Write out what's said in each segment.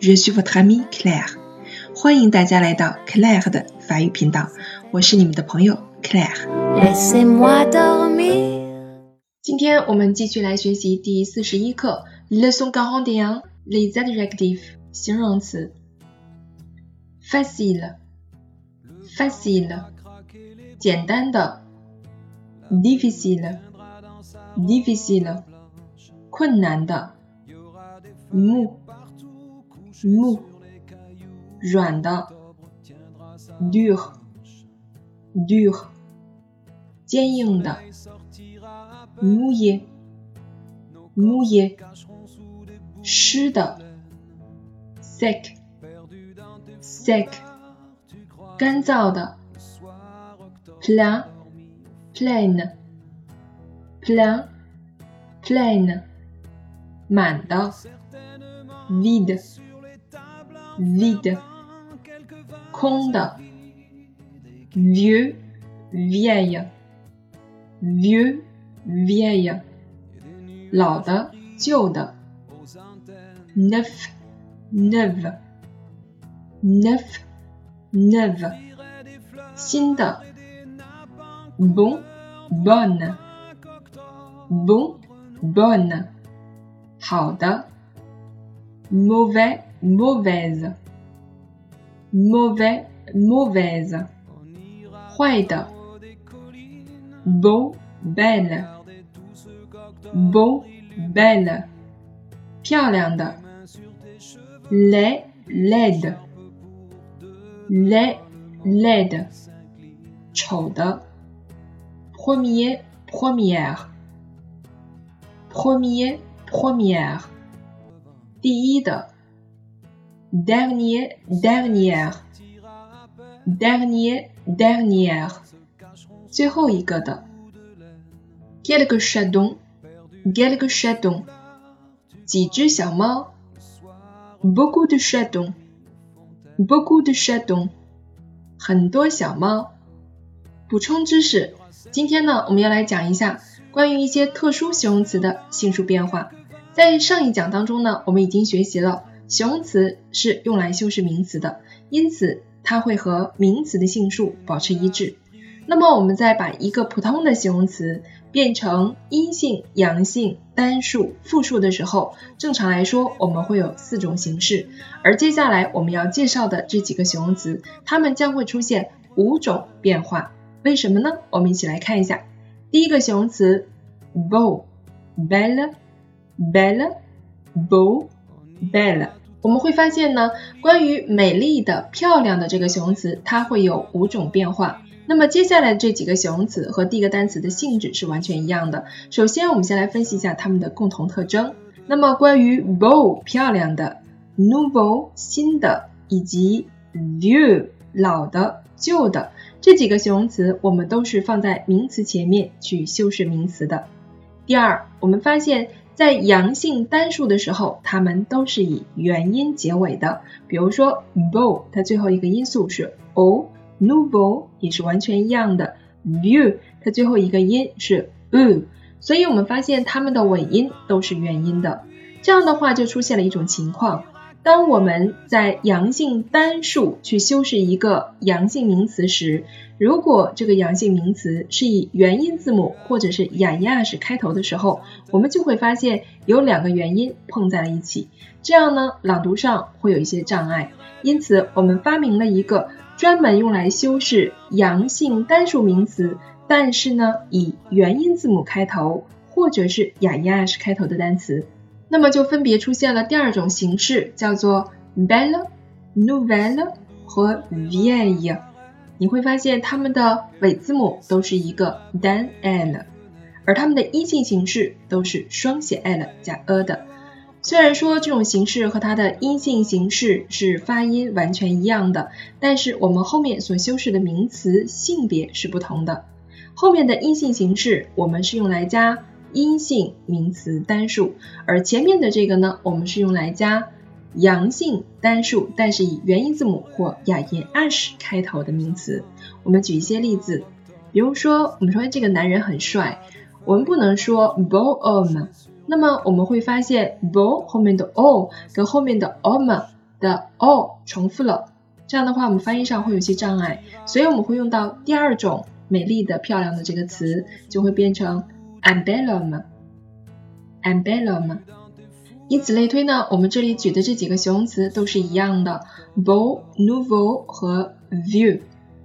Je suis votre amie Claire. 欢迎大家来到 Claire 的法语频道，我是你们的朋友 Claire。今天我们继续来学习第四十一课，Leçon quarante et un les adjectifs 形容词。Facile, facile 简单的，difficile, difficile 困难的。木木软的，dur dur 坚硬的，mouillé mouillé 湿的，sec sec 干燥的，plein plein plein plein 满的。vide vide 空的 vieux vieille vieux vieille 老的旧的 neuf neuve neuf neuve 新的 bon bonne bon bonne 好的 mauvais, mauvaise, mauvais, mauvaise, 坏的，beau, belle, beau, belle, 漂亮的，laid, laid, laid, laid, 丑的，premier, première, premier, première. 第一的，dernier dernière，dernier dernière，最后一个的，quelques chatons，quelques chatons，几只小猫，beaucoup de chatons，beaucoup de chatons，很多小猫。补充知识，今天呢，我们要来讲一下关于一些特殊形容词的性数变化。在上一讲当中呢，我们已经学习了形容词是用来修饰名词的，因此它会和名词的性数保持一致。那么我们在把一个普通的形容词变成阴性、阳性、单数、复数的时候，正常来说我们会有四种形式。而接下来我们要介绍的这几个形容词，它们将会出现五种变化。为什么呢？我们一起来看一下。第一个形容词，beau，belle。belle, beau, belle。我们会发现呢，关于美丽的、漂亮的这个形容词，它会有五种变化。那么接下来这几个形容词和第一个单词的性质是完全一样的。首先，我们先来分析一下它们的共同特征。那么关于 beau 漂亮的，nouveau 新的，以及 vieux 老的、旧的这几个形容词，我们都是放在名词前面去修饰名词的。第二，我们发现。在阳性单数的时候，它们都是以元音结尾的。比如说，bow，它最后一个音素是 o；nouveau 也是完全一样的；view，它最后一个音是 u。所以我们发现它们的尾音都是元音的。这样的话，就出现了一种情况。当我们在阳性单数去修饰一个阳性名词时，如果这个阳性名词是以元音字母或者是雅亚式开头的时候，我们就会发现有两个元音碰在了一起，这样呢朗读上会有一些障碍。因此，我们发明了一个专门用来修饰阳性单数名词，但是呢以元音字母开头或者是雅亚式开头的单词。那么就分别出现了第二种形式，叫做 belle、nouvelle 和 via。你会发现它们的尾字母都是一个单 l，而它们的阴性形式都是双写 l 加 a 的。虽然说这种形式和它的阴性形式是发音完全一样的，但是我们后面所修饰的名词性别是不同的。后面的阴性形式我们是用来加阴性名词单数，而前面的这个呢，我们是用来加阳性单数，但是以元音字母或哑音 ash 开头的名词。我们举一些例子，比如说我们说这个男人很帅，我们不能说 beau homme。那么我们会发现，bo 后面的 o 跟后面的 om 的 o 重复了，这样的话我们翻译上会有些障碍，所以我们会用到第二种美丽的、漂亮的这个词，就会变成 ambellum，ambellum。以此类推呢，我们这里举的这几个形容词都是一样的，bold,、nouveau 和 view。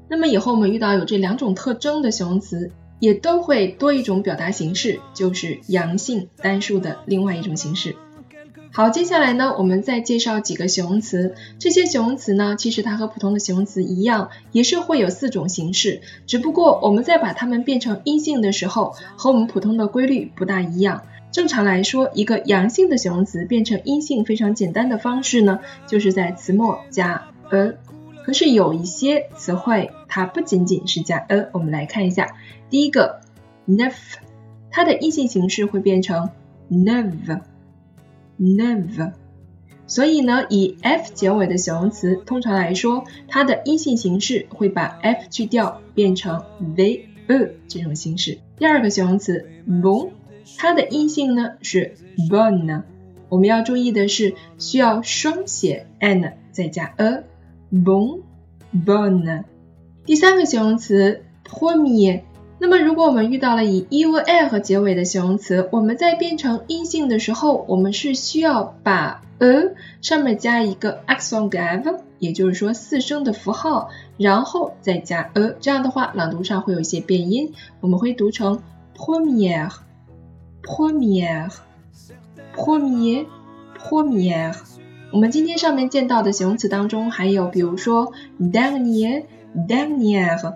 那么以后我们遇到有这两种特征的形容词。也都会多一种表达形式，就是阳性单数的另外一种形式。好，接下来呢，我们再介绍几个形容词。这些形容词呢，其实它和普通的形容词一样，也是会有四种形式，只不过我们在把它们变成阴性的时候，和我们普通的规律不大一样。正常来说，一个阳性的形容词变成阴性非常简单的方式呢，就是在词末加 a。可是有一些词汇，它不仅仅是加 a。我们来看一下，第一个 neuf，它的阴性形式会变成 nerve neuve，neuve。所以呢，以 f 结尾的形容词，通常来说，它的阴性形式会把 f 去掉，变成 v e 这种形式。第二个形容词 bon，它的阴性呢是 bonne。我们要注意的是，需要双写 n 再加 a。bon bonne。第三个形容词 premier。那么如果我们遇到了以 e o l 结尾的形容词，我们在变成阴性的时候，我们是需要把 e 上面加一个 accent grave，也就是说四声的符号，然后再加 e，这样的话朗读上会有一些变音，我们会读成 première，première，première，première。我们今天上面见到的形容词当中，还有比如说 dernier、dernier，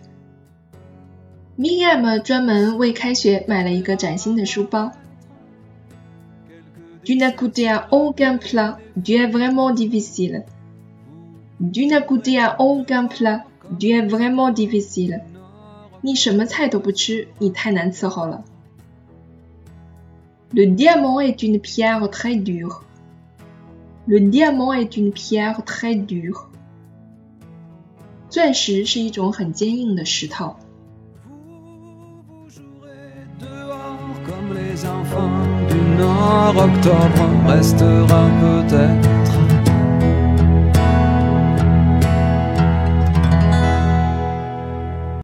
Miriam 专门为开学买了一个崭新的书包。Tu n'as goûté à aucun plat, tu es vraiment difficile. Tu n'as goûté à aucun plat, tu es vraiment difficile. 你什么菜都不吃，你太难伺候了。Le diamant est une pierre très dure. Le diamant est une pierre très dure. 钻石是一种很坚硬的石头。 Les enfants du Nord, octobre restera peut-être